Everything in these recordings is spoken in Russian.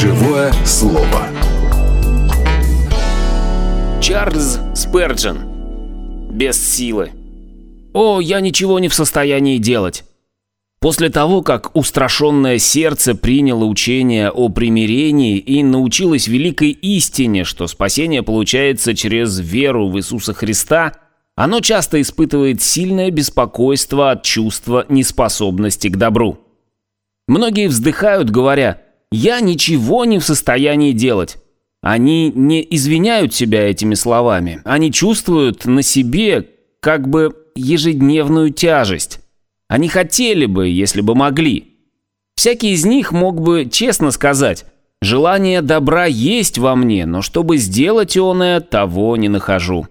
Живое слово. Чарльз Сперджен. Без силы. О, я ничего не в состоянии делать. После того, как устрашенное сердце приняло учение о примирении и научилось великой истине, что спасение получается через веру в Иисуса Христа, оно часто испытывает сильное беспокойство от чувства неспособности к добру. Многие вздыхают, говоря «я ничего не в состоянии делать». Они не извиняют себя этими словами, они чувствуют на себе как бы ежедневную тяжесть. Они хотели бы, если бы могли. Всякий из них мог бы честно сказать, желание добра есть во мне, но чтобы сделать оное, того не нахожу.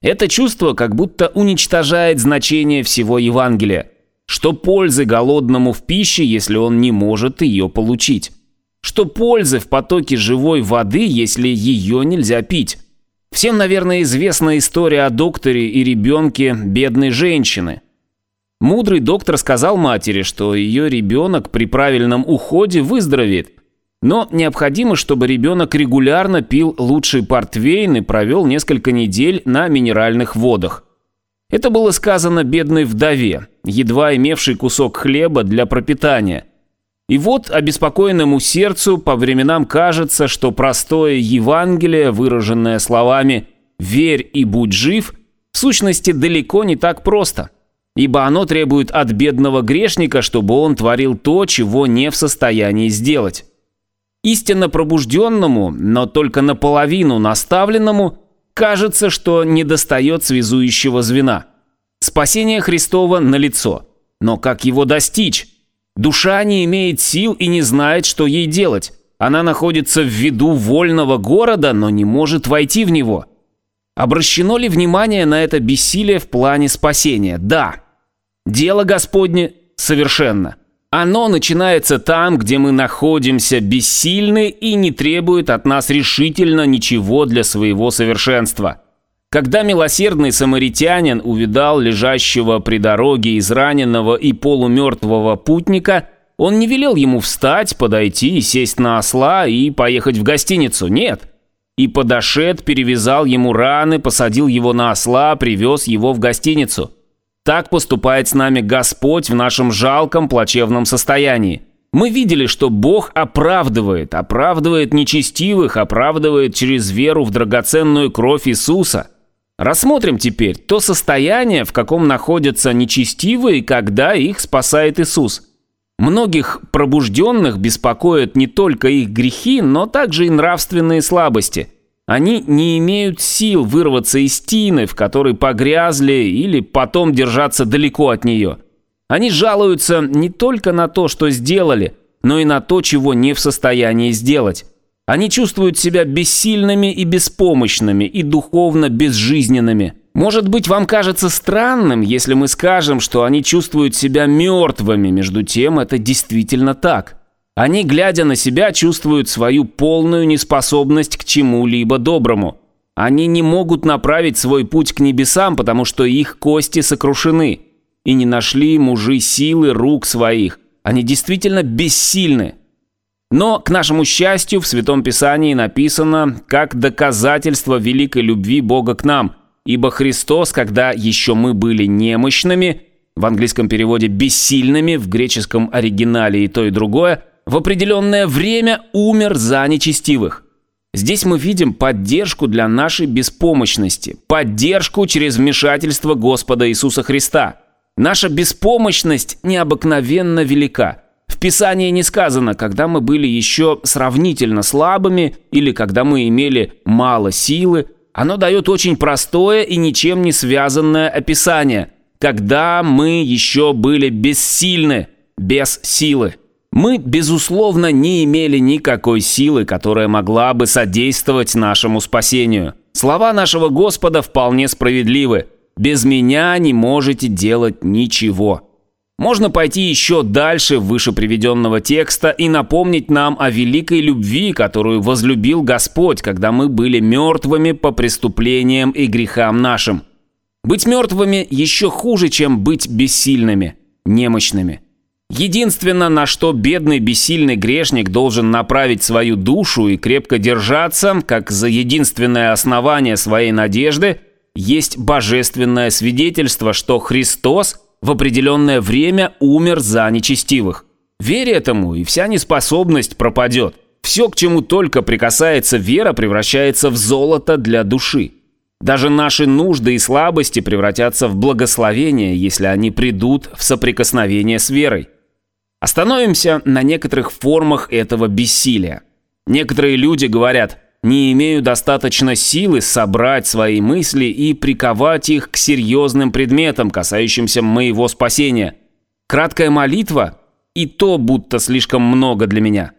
Это чувство как будто уничтожает значение всего Евангелия. Что пользы голодному в пище, если он не может ее получить? Что пользы в потоке живой воды, если ее нельзя пить? Всем, наверное, известна история о докторе и ребенке бедной женщины – Мудрый доктор сказал матери, что ее ребенок при правильном уходе выздоровеет. Но необходимо, чтобы ребенок регулярно пил лучший портвейн и провел несколько недель на минеральных водах. Это было сказано бедной вдове, едва имевшей кусок хлеба для пропитания. И вот обеспокоенному сердцу по временам кажется, что простое Евангелие, выраженное словами «верь и будь жив», в сущности далеко не так просто – ибо оно требует от бедного грешника, чтобы он творил то, чего не в состоянии сделать. Истинно пробужденному, но только наполовину наставленному, кажется, что недостает связующего звена. Спасение Христова налицо, но как его достичь? Душа не имеет сил и не знает, что ей делать. Она находится в виду вольного города, но не может войти в него. Обращено ли внимание на это бессилие в плане спасения? Да. Дело Господне совершенно. Оно начинается там, где мы находимся бессильны и не требует от нас решительно ничего для своего совершенства. Когда милосердный самаритянин увидал лежащего при дороге израненного и полумертвого путника, он не велел ему встать, подойти, сесть на осла и поехать в гостиницу. Нет. И подошед, перевязал ему раны, посадил его на осла, привез его в гостиницу. Так поступает с нами Господь в нашем жалком, плачевном состоянии. Мы видели, что Бог оправдывает, оправдывает нечестивых, оправдывает через веру в драгоценную кровь Иисуса. Рассмотрим теперь то состояние, в каком находятся нечестивые, когда их спасает Иисус. Многих пробужденных беспокоят не только их грехи, но также и нравственные слабости – они не имеют сил вырваться из тины, в которой погрязли, или потом держаться далеко от нее. Они жалуются не только на то, что сделали, но и на то, чего не в состоянии сделать. Они чувствуют себя бессильными и беспомощными, и духовно безжизненными. Может быть, вам кажется странным, если мы скажем, что они чувствуют себя мертвыми, между тем это действительно так. Они, глядя на себя, чувствуют свою полную неспособность к чему-либо доброму. Они не могут направить свой путь к небесам, потому что их кости сокрушены. И не нашли мужи силы рук своих. Они действительно бессильны. Но, к нашему счастью, в Святом Писании написано, как доказательство великой любви Бога к нам. Ибо Христос, когда еще мы были немощными, в английском переводе «бессильными», в греческом оригинале и то, и другое, в определенное время умер за нечестивых. Здесь мы видим поддержку для нашей беспомощности, поддержку через вмешательство Господа Иисуса Христа. Наша беспомощность необыкновенно велика. В Писании не сказано, когда мы были еще сравнительно слабыми или когда мы имели мало силы. Оно дает очень простое и ничем не связанное описание, когда мы еще были бессильны, без силы. Мы, безусловно, не имели никакой силы, которая могла бы содействовать нашему спасению. Слова нашего Господа вполне справедливы. «Без меня не можете делать ничего». Можно пойти еще дальше выше приведенного текста и напомнить нам о великой любви, которую возлюбил Господь, когда мы были мертвыми по преступлениям и грехам нашим. Быть мертвыми еще хуже, чем быть бессильными, немощными – Единственное, на что бедный бессильный грешник должен направить свою душу и крепко держаться, как за единственное основание своей надежды, есть божественное свидетельство, что Христос в определенное время умер за нечестивых. Верь этому, и вся неспособность пропадет. Все, к чему только прикасается вера, превращается в золото для души. Даже наши нужды и слабости превратятся в благословение, если они придут в соприкосновение с верой. Остановимся на некоторых формах этого бессилия. Некоторые люди говорят «не имею достаточно силы собрать свои мысли и приковать их к серьезным предметам, касающимся моего спасения. Краткая молитва и то будто слишком много для меня».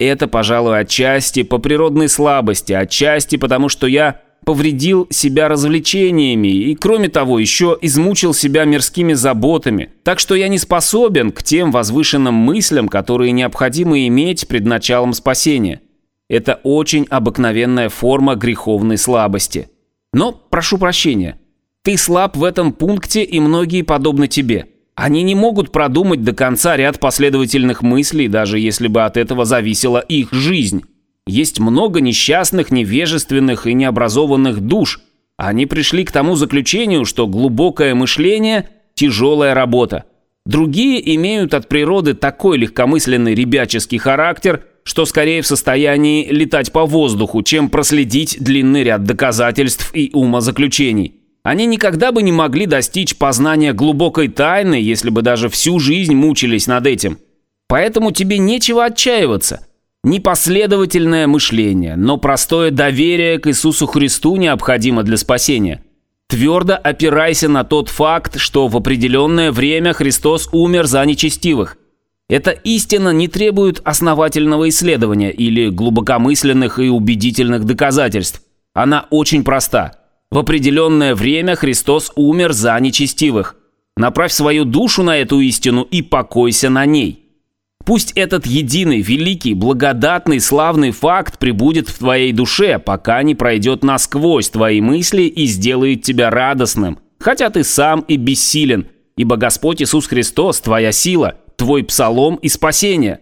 Это, пожалуй, отчасти по природной слабости, отчасти потому, что я повредил себя развлечениями и, кроме того, еще измучил себя мирскими заботами, так что я не способен к тем возвышенным мыслям, которые необходимо иметь пред началом спасения. Это очень обыкновенная форма греховной слабости. Но, прошу прощения, ты слаб в этом пункте и многие подобны тебе. Они не могут продумать до конца ряд последовательных мыслей, даже если бы от этого зависела их жизнь. Есть много несчастных, невежественных и необразованных душ. Они пришли к тому заключению, что глубокое мышление – тяжелая работа. Другие имеют от природы такой легкомысленный ребяческий характер, что скорее в состоянии летать по воздуху, чем проследить длинный ряд доказательств и умозаключений. Они никогда бы не могли достичь познания глубокой тайны, если бы даже всю жизнь мучились над этим. Поэтому тебе нечего отчаиваться – Непоследовательное мышление, но простое доверие к Иисусу Христу необходимо для спасения. Твердо опирайся на тот факт, что в определенное время Христос умер за нечестивых. Эта истина не требует основательного исследования или глубокомысленных и убедительных доказательств. Она очень проста. В определенное время Христос умер за нечестивых. Направь свою душу на эту истину и покойся на ней. Пусть этот единый, великий, благодатный, славный факт прибудет в твоей душе, пока не пройдет насквозь твои мысли и сделает тебя радостным, хотя ты сам и бессилен, ибо Господь Иисус Христос – твоя сила, твой псалом и спасение.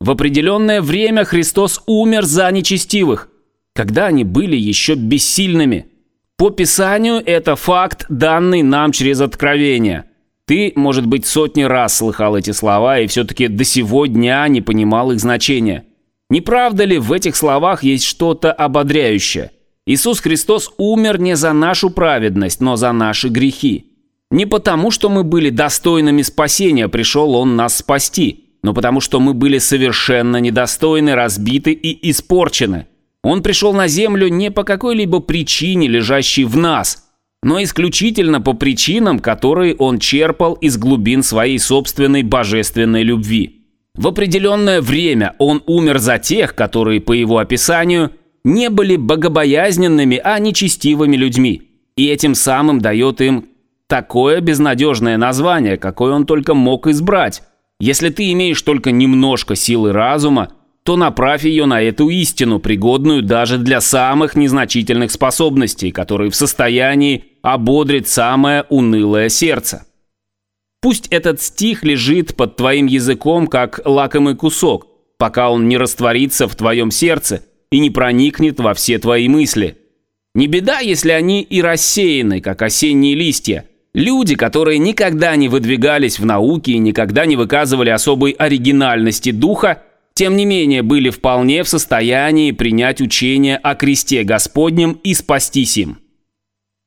В определенное время Христос умер за нечестивых, когда они были еще бессильными. По Писанию это факт, данный нам через откровение – ты, может быть, сотни раз слыхал эти слова и все-таки до сего дня не понимал их значения. Не правда ли в этих словах есть что-то ободряющее? Иисус Христос умер не за нашу праведность, но за наши грехи. Не потому, что мы были достойными спасения, пришел Он нас спасти, но потому, что мы были совершенно недостойны, разбиты и испорчены. Он пришел на землю не по какой-либо причине, лежащей в нас – но исключительно по причинам, которые он черпал из глубин своей собственной божественной любви. В определенное время он умер за тех, которые, по его описанию, не были богобоязненными, а нечестивыми людьми, и этим самым дает им такое безнадежное название, какое он только мог избрать. Если ты имеешь только немножко силы разума, то направь ее на эту истину, пригодную даже для самых незначительных способностей, которые в состоянии ободрить самое унылое сердце. Пусть этот стих лежит под твоим языком, как лакомый кусок, пока он не растворится в твоем сердце и не проникнет во все твои мысли. Не беда, если они и рассеяны, как осенние листья. Люди, которые никогда не выдвигались в науке и никогда не выказывали особой оригинальности духа, тем не менее были вполне в состоянии принять учение о кресте Господнем и спастись им.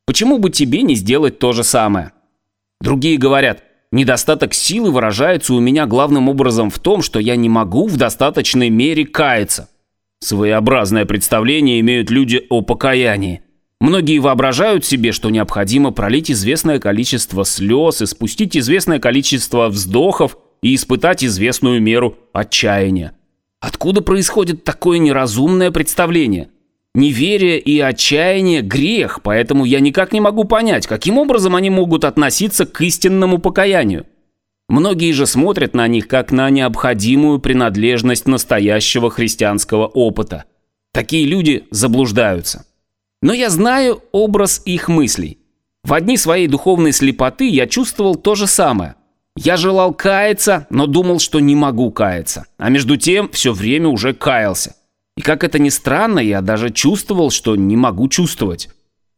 Почему бы тебе не сделать то же самое? Другие говорят, недостаток силы выражается у меня главным образом в том, что я не могу в достаточной мере каяться. Своеобразное представление имеют люди о покаянии. Многие воображают себе, что необходимо пролить известное количество слез и спустить известное количество вздохов и испытать известную меру отчаяния. Откуда происходит такое неразумное представление? Неверие и отчаяние – грех, поэтому я никак не могу понять, каким образом они могут относиться к истинному покаянию. Многие же смотрят на них как на необходимую принадлежность настоящего христианского опыта. Такие люди заблуждаются. Но я знаю образ их мыслей. В одни своей духовной слепоты я чувствовал то же самое. Я желал каяться, но думал, что не могу каяться. А между тем все время уже каялся. И как это ни странно, я даже чувствовал, что не могу чувствовать.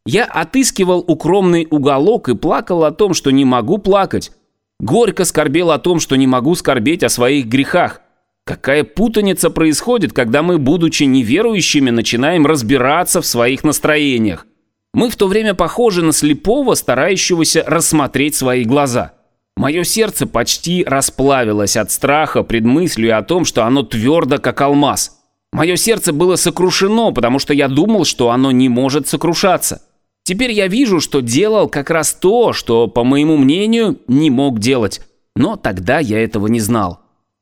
Я отыскивал укромный уголок и плакал о том, что не могу плакать. Горько скорбел о том, что не могу скорбеть о своих грехах. Какая путаница происходит, когда мы, будучи неверующими, начинаем разбираться в своих настроениях. Мы в то время похожи на слепого, старающегося рассмотреть свои глаза. Мое сердце почти расплавилось от страха пред мыслью о том, что оно твердо, как алмаз. Мое сердце было сокрушено, потому что я думал, что оно не может сокрушаться. Теперь я вижу, что делал как раз то, что, по моему мнению, не мог делать. Но тогда я этого не знал.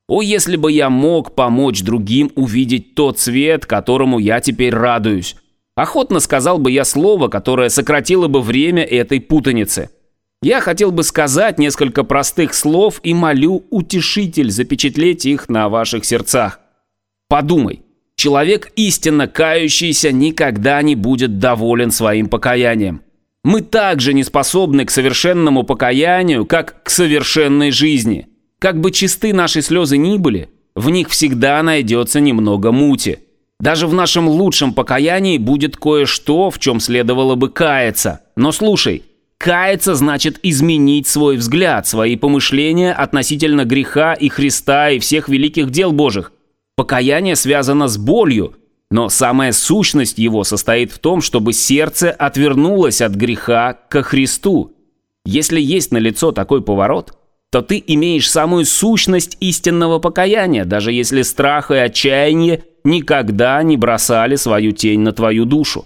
О, если бы я мог помочь другим увидеть тот свет, которому я теперь радуюсь. Охотно сказал бы я слово, которое сократило бы время этой путаницы. Я хотел бы сказать несколько простых слов и молю утешитель запечатлеть их на ваших сердцах. Подумай. Человек, истинно кающийся, никогда не будет доволен своим покаянием. Мы также не способны к совершенному покаянию, как к совершенной жизни. Как бы чисты наши слезы ни были, в них всегда найдется немного мути. Даже в нашем лучшем покаянии будет кое-что, в чем следовало бы каяться. Но слушай, каяться значит изменить свой взгляд, свои помышления относительно греха и Христа и всех великих дел Божьих. Покаяние связано с болью, но самая сущность его состоит в том, чтобы сердце отвернулось от греха ко Христу. Если есть на лицо такой поворот, то ты имеешь самую сущность истинного покаяния, даже если страх и отчаяние никогда не бросали свою тень на твою душу.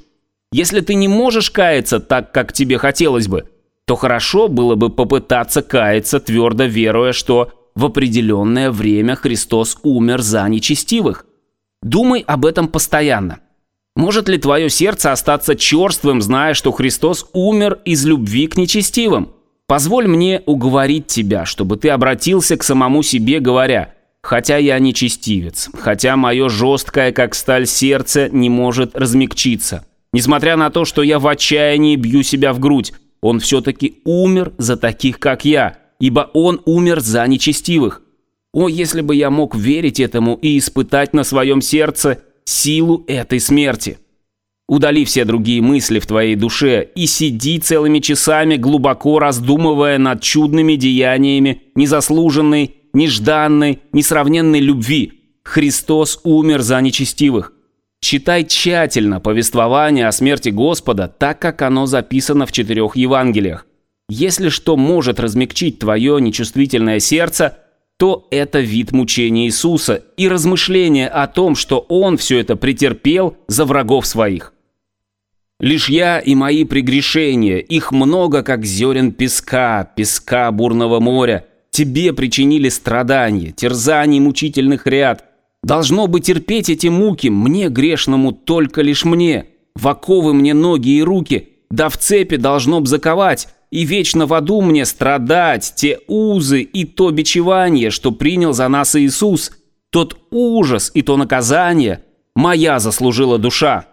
Если ты не можешь каяться так, как тебе хотелось бы, то хорошо было бы попытаться каяться, твердо веруя, что в определенное время Христос умер за нечестивых. Думай об этом постоянно. Может ли твое сердце остаться черствым, зная, что Христос умер из любви к нечестивым? Позволь мне уговорить тебя, чтобы ты обратился к самому себе, говоря, «Хотя я нечестивец, хотя мое жесткое, как сталь, сердце не может размягчиться. Несмотря на то, что я в отчаянии бью себя в грудь, он все-таки умер за таких, как я, ибо он умер за нечестивых. О, если бы я мог верить этому и испытать на своем сердце силу этой смерти. Удали все другие мысли в твоей душе и сиди целыми часами, глубоко раздумывая над чудными деяниями незаслуженной, нежданной, несравненной любви. Христос умер за нечестивых. Читай тщательно повествование о смерти Господа, так как оно записано в четырех Евангелиях. Если что может размягчить твое нечувствительное сердце, то это вид мучения Иисуса и размышление о том, что Он все это претерпел за врагов своих. Лишь я и мои прегрешения, их много, как зерен песка, песка бурного моря, тебе причинили страдания, терзаний мучительных ряд. Должно бы терпеть эти муки мне, грешному, только лишь мне. В оковы мне ноги и руки, да в цепи должно б заковать, и вечно в аду мне страдать те узы и то бичевание, что принял за нас Иисус, тот ужас и то наказание, моя заслужила душа.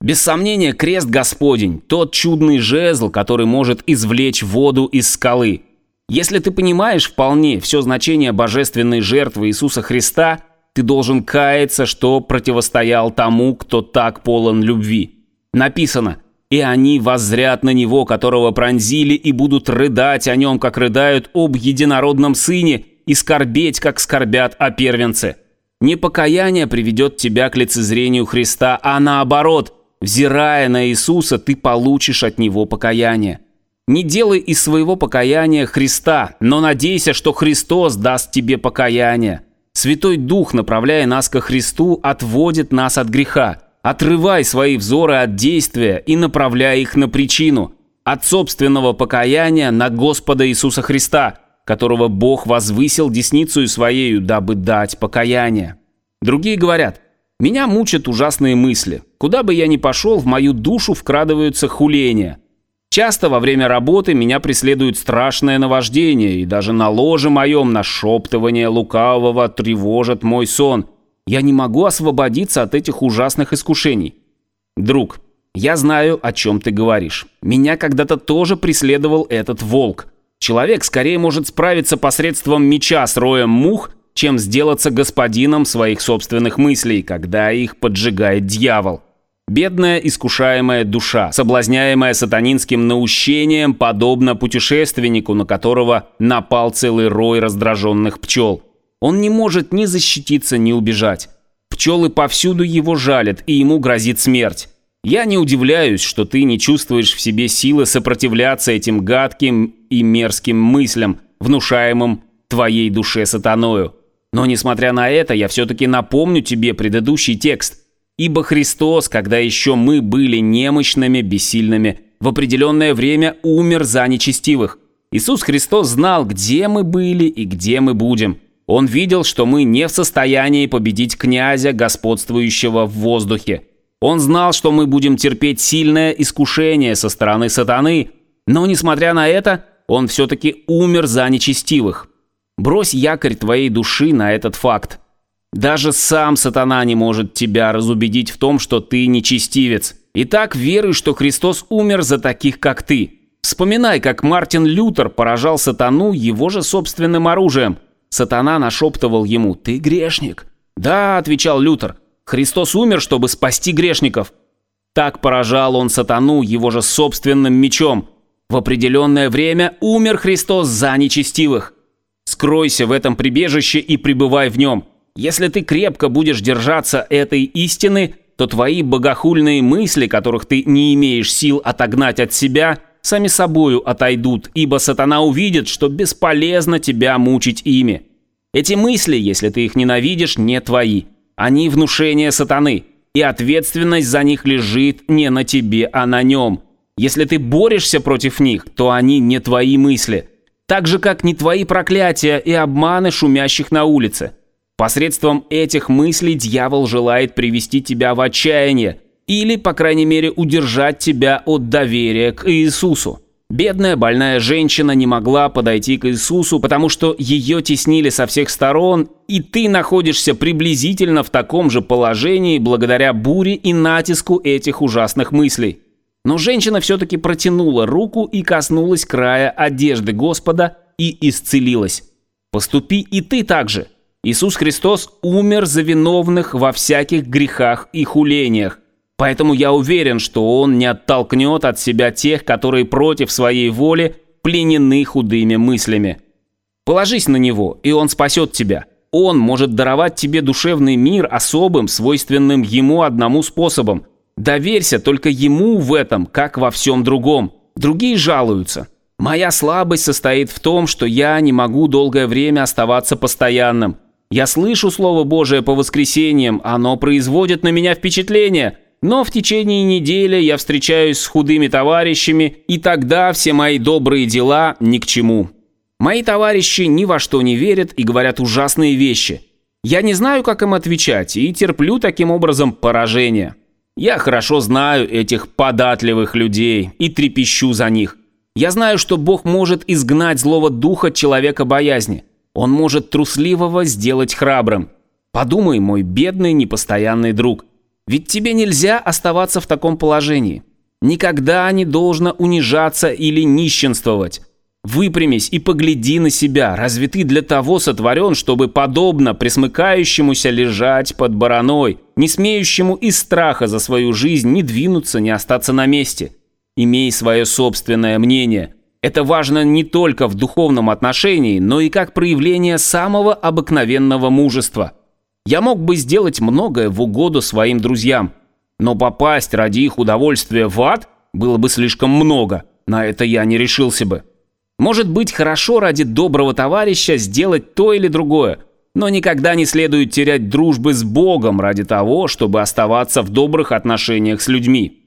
Без сомнения, крест Господень, тот чудный жезл, который может извлечь воду из скалы. Если ты понимаешь вполне все значение божественной жертвы Иисуса Христа, ты должен каяться, что противостоял тому, кто так полон любви. Написано – и они воззрят на него, которого пронзили, и будут рыдать о нем, как рыдают об единородном сыне, и скорбеть, как скорбят о первенце. Не покаяние приведет тебя к лицезрению Христа, а наоборот, взирая на Иисуса, ты получишь от Него покаяние. Не делай из своего покаяния Христа, но надейся, что Христос даст тебе покаяние. Святой Дух, направляя нас ко Христу, отводит нас от греха. Отрывай свои взоры от действия и направляй их на причину, от собственного покаяния на Господа Иисуса Христа, которого Бог возвысил десницу своею, дабы дать покаяние. Другие говорят, меня мучат ужасные мысли. Куда бы я ни пошел, в мою душу вкрадываются хуления. Часто во время работы меня преследует страшное наваждение, и даже на ложе моем нашептывание лукавого тревожит мой сон – я не могу освободиться от этих ужасных искушений. Друг, я знаю, о чем ты говоришь. Меня когда-то тоже преследовал этот волк. Человек скорее может справиться посредством меча с роем мух, чем сделаться господином своих собственных мыслей, когда их поджигает дьявол. Бедная искушаемая душа, соблазняемая сатанинским наущением, подобно путешественнику, на которого напал целый рой раздраженных пчел. Он не может ни защититься, ни убежать. Пчелы повсюду его жалят, и ему грозит смерть. Я не удивляюсь, что ты не чувствуешь в себе силы сопротивляться этим гадким и мерзким мыслям, внушаемым твоей душе сатаною. Но несмотря на это, я все-таки напомню тебе предыдущий текст. «Ибо Христос, когда еще мы были немощными, бессильными, в определенное время умер за нечестивых. Иисус Христос знал, где мы были и где мы будем. Он видел, что мы не в состоянии победить князя, господствующего в воздухе. Он знал, что мы будем терпеть сильное искушение со стороны сатаны, но, несмотря на это, он все-таки умер за нечестивых. Брось якорь твоей души на этот факт. Даже сам сатана не может тебя разубедить в том, что ты нечестивец. Итак, веруй, что Христос умер за таких, как ты. Вспоминай, как Мартин Лютер поражал сатану его же собственным оружием. Сатана нашептывал ему «Ты грешник». «Да», — отвечал Лютер, — Христос умер, чтобы спасти грешников. Так поражал он сатану его же собственным мечом. В определенное время умер Христос за нечестивых. Скройся в этом прибежище и пребывай в нем. Если ты крепко будешь держаться этой истины, то твои богохульные мысли, которых ты не имеешь сил отогнать от себя, сами собою отойдут, ибо сатана увидит, что бесполезно тебя мучить ими. Эти мысли, если ты их ненавидишь, не твои. Они внушение сатаны, и ответственность за них лежит не на тебе, а на нем. Если ты борешься против них, то они не твои мысли. Так же, как не твои проклятия и обманы шумящих на улице. Посредством этих мыслей дьявол желает привести тебя в отчаяние или, по крайней мере, удержать тебя от доверия к Иисусу. Бедная больная женщина не могла подойти к Иисусу, потому что ее теснили со всех сторон, и ты находишься приблизительно в таком же положении благодаря буре и натиску этих ужасных мыслей. Но женщина все-таки протянула руку и коснулась края одежды Господа и исцелилась. Поступи и ты так же. Иисус Христос умер за виновных во всяких грехах и хулениях. Поэтому я уверен, что он не оттолкнет от себя тех, которые против своей воли пленены худыми мыслями. Положись на него, и он спасет тебя. Он может даровать тебе душевный мир особым, свойственным ему одному способом. Доверься только ему в этом, как во всем другом. Другие жалуются. Моя слабость состоит в том, что я не могу долгое время оставаться постоянным. Я слышу Слово Божие по воскресеньям, оно производит на меня впечатление – но в течение недели я встречаюсь с худыми товарищами, и тогда все мои добрые дела ни к чему. Мои товарищи ни во что не верят и говорят ужасные вещи. Я не знаю, как им отвечать, и терплю таким образом поражение. Я хорошо знаю этих податливых людей и трепещу за них. Я знаю, что Бог может изгнать злого духа человека боязни. Он может трусливого сделать храбрым. Подумай, мой бедный непостоянный друг, ведь тебе нельзя оставаться в таком положении. Никогда не должно унижаться или нищенствовать. Выпрямись и погляди на себя. Разве ты для того сотворен, чтобы подобно присмыкающемуся лежать под бараной, не смеющему из страха за свою жизнь не двинуться, не остаться на месте? Имей свое собственное мнение. Это важно не только в духовном отношении, но и как проявление самого обыкновенного мужества – я мог бы сделать многое в угоду своим друзьям, но попасть ради их удовольствия в ад было бы слишком много, на это я не решился бы. Может быть, хорошо ради доброго товарища сделать то или другое, но никогда не следует терять дружбы с Богом ради того, чтобы оставаться в добрых отношениях с людьми.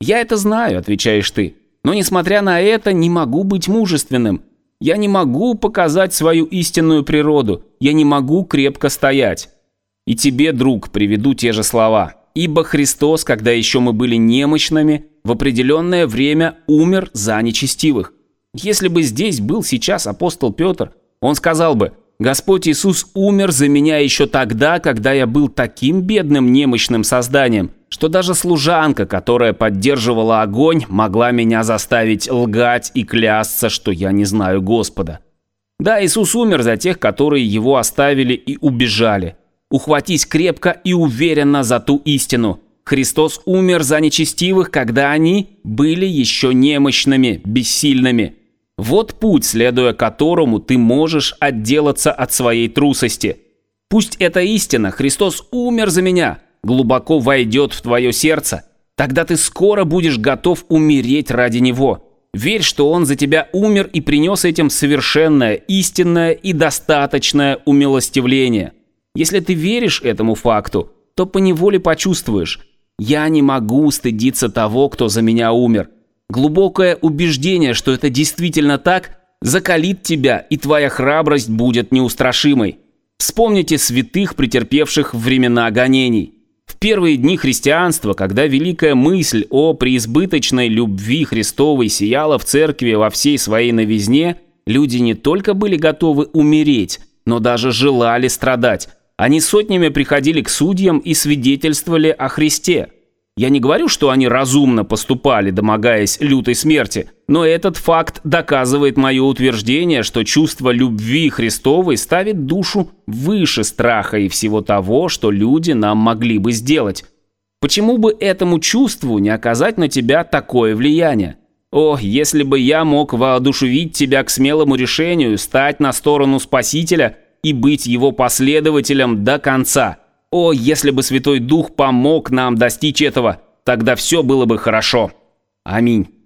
«Я это знаю», — отвечаешь ты, «но несмотря на это не могу быть мужественным. Я не могу показать свою истинную природу, я не могу крепко стоять». И тебе, друг, приведу те же слова. Ибо Христос, когда еще мы были немощными, в определенное время умер за нечестивых. Если бы здесь был сейчас апостол Петр, он сказал бы, Господь Иисус умер за меня еще тогда, когда я был таким бедным немощным созданием, что даже служанка, которая поддерживала огонь, могла меня заставить лгать и клясться, что я не знаю Господа. Да, Иисус умер за тех, которые его оставили и убежали. Ухватись крепко и уверенно за ту истину. Христос умер за нечестивых, когда они были еще немощными, бессильными. Вот путь, следуя которому ты можешь отделаться от своей трусости. Пусть эта истина, Христос умер за меня, глубоко войдет в твое сердце. Тогда ты скоро будешь готов умереть ради Него. Верь, что Он за тебя умер и принес этим совершенное, истинное и достаточное умилостивление. Если ты веришь этому факту, то поневоле почувствуешь, я не могу стыдиться того, кто за меня умер. Глубокое убеждение, что это действительно так, закалит тебя, и твоя храбрость будет неустрашимой. Вспомните святых, претерпевших времена гонений. В первые дни христианства, когда великая мысль о преизбыточной любви Христовой сияла в церкви во всей своей новизне, люди не только были готовы умереть, но даже желали страдать. Они сотнями приходили к судьям и свидетельствовали о Христе. Я не говорю, что они разумно поступали, домогаясь лютой смерти, но этот факт доказывает мое утверждение, что чувство любви Христовой ставит душу выше страха и всего того, что люди нам могли бы сделать. Почему бы этому чувству не оказать на тебя такое влияние? О, если бы я мог воодушевить тебя к смелому решению стать на сторону Спасителя и быть его последователем до конца – о, если бы Святой Дух помог нам достичь этого, тогда все было бы хорошо. Аминь.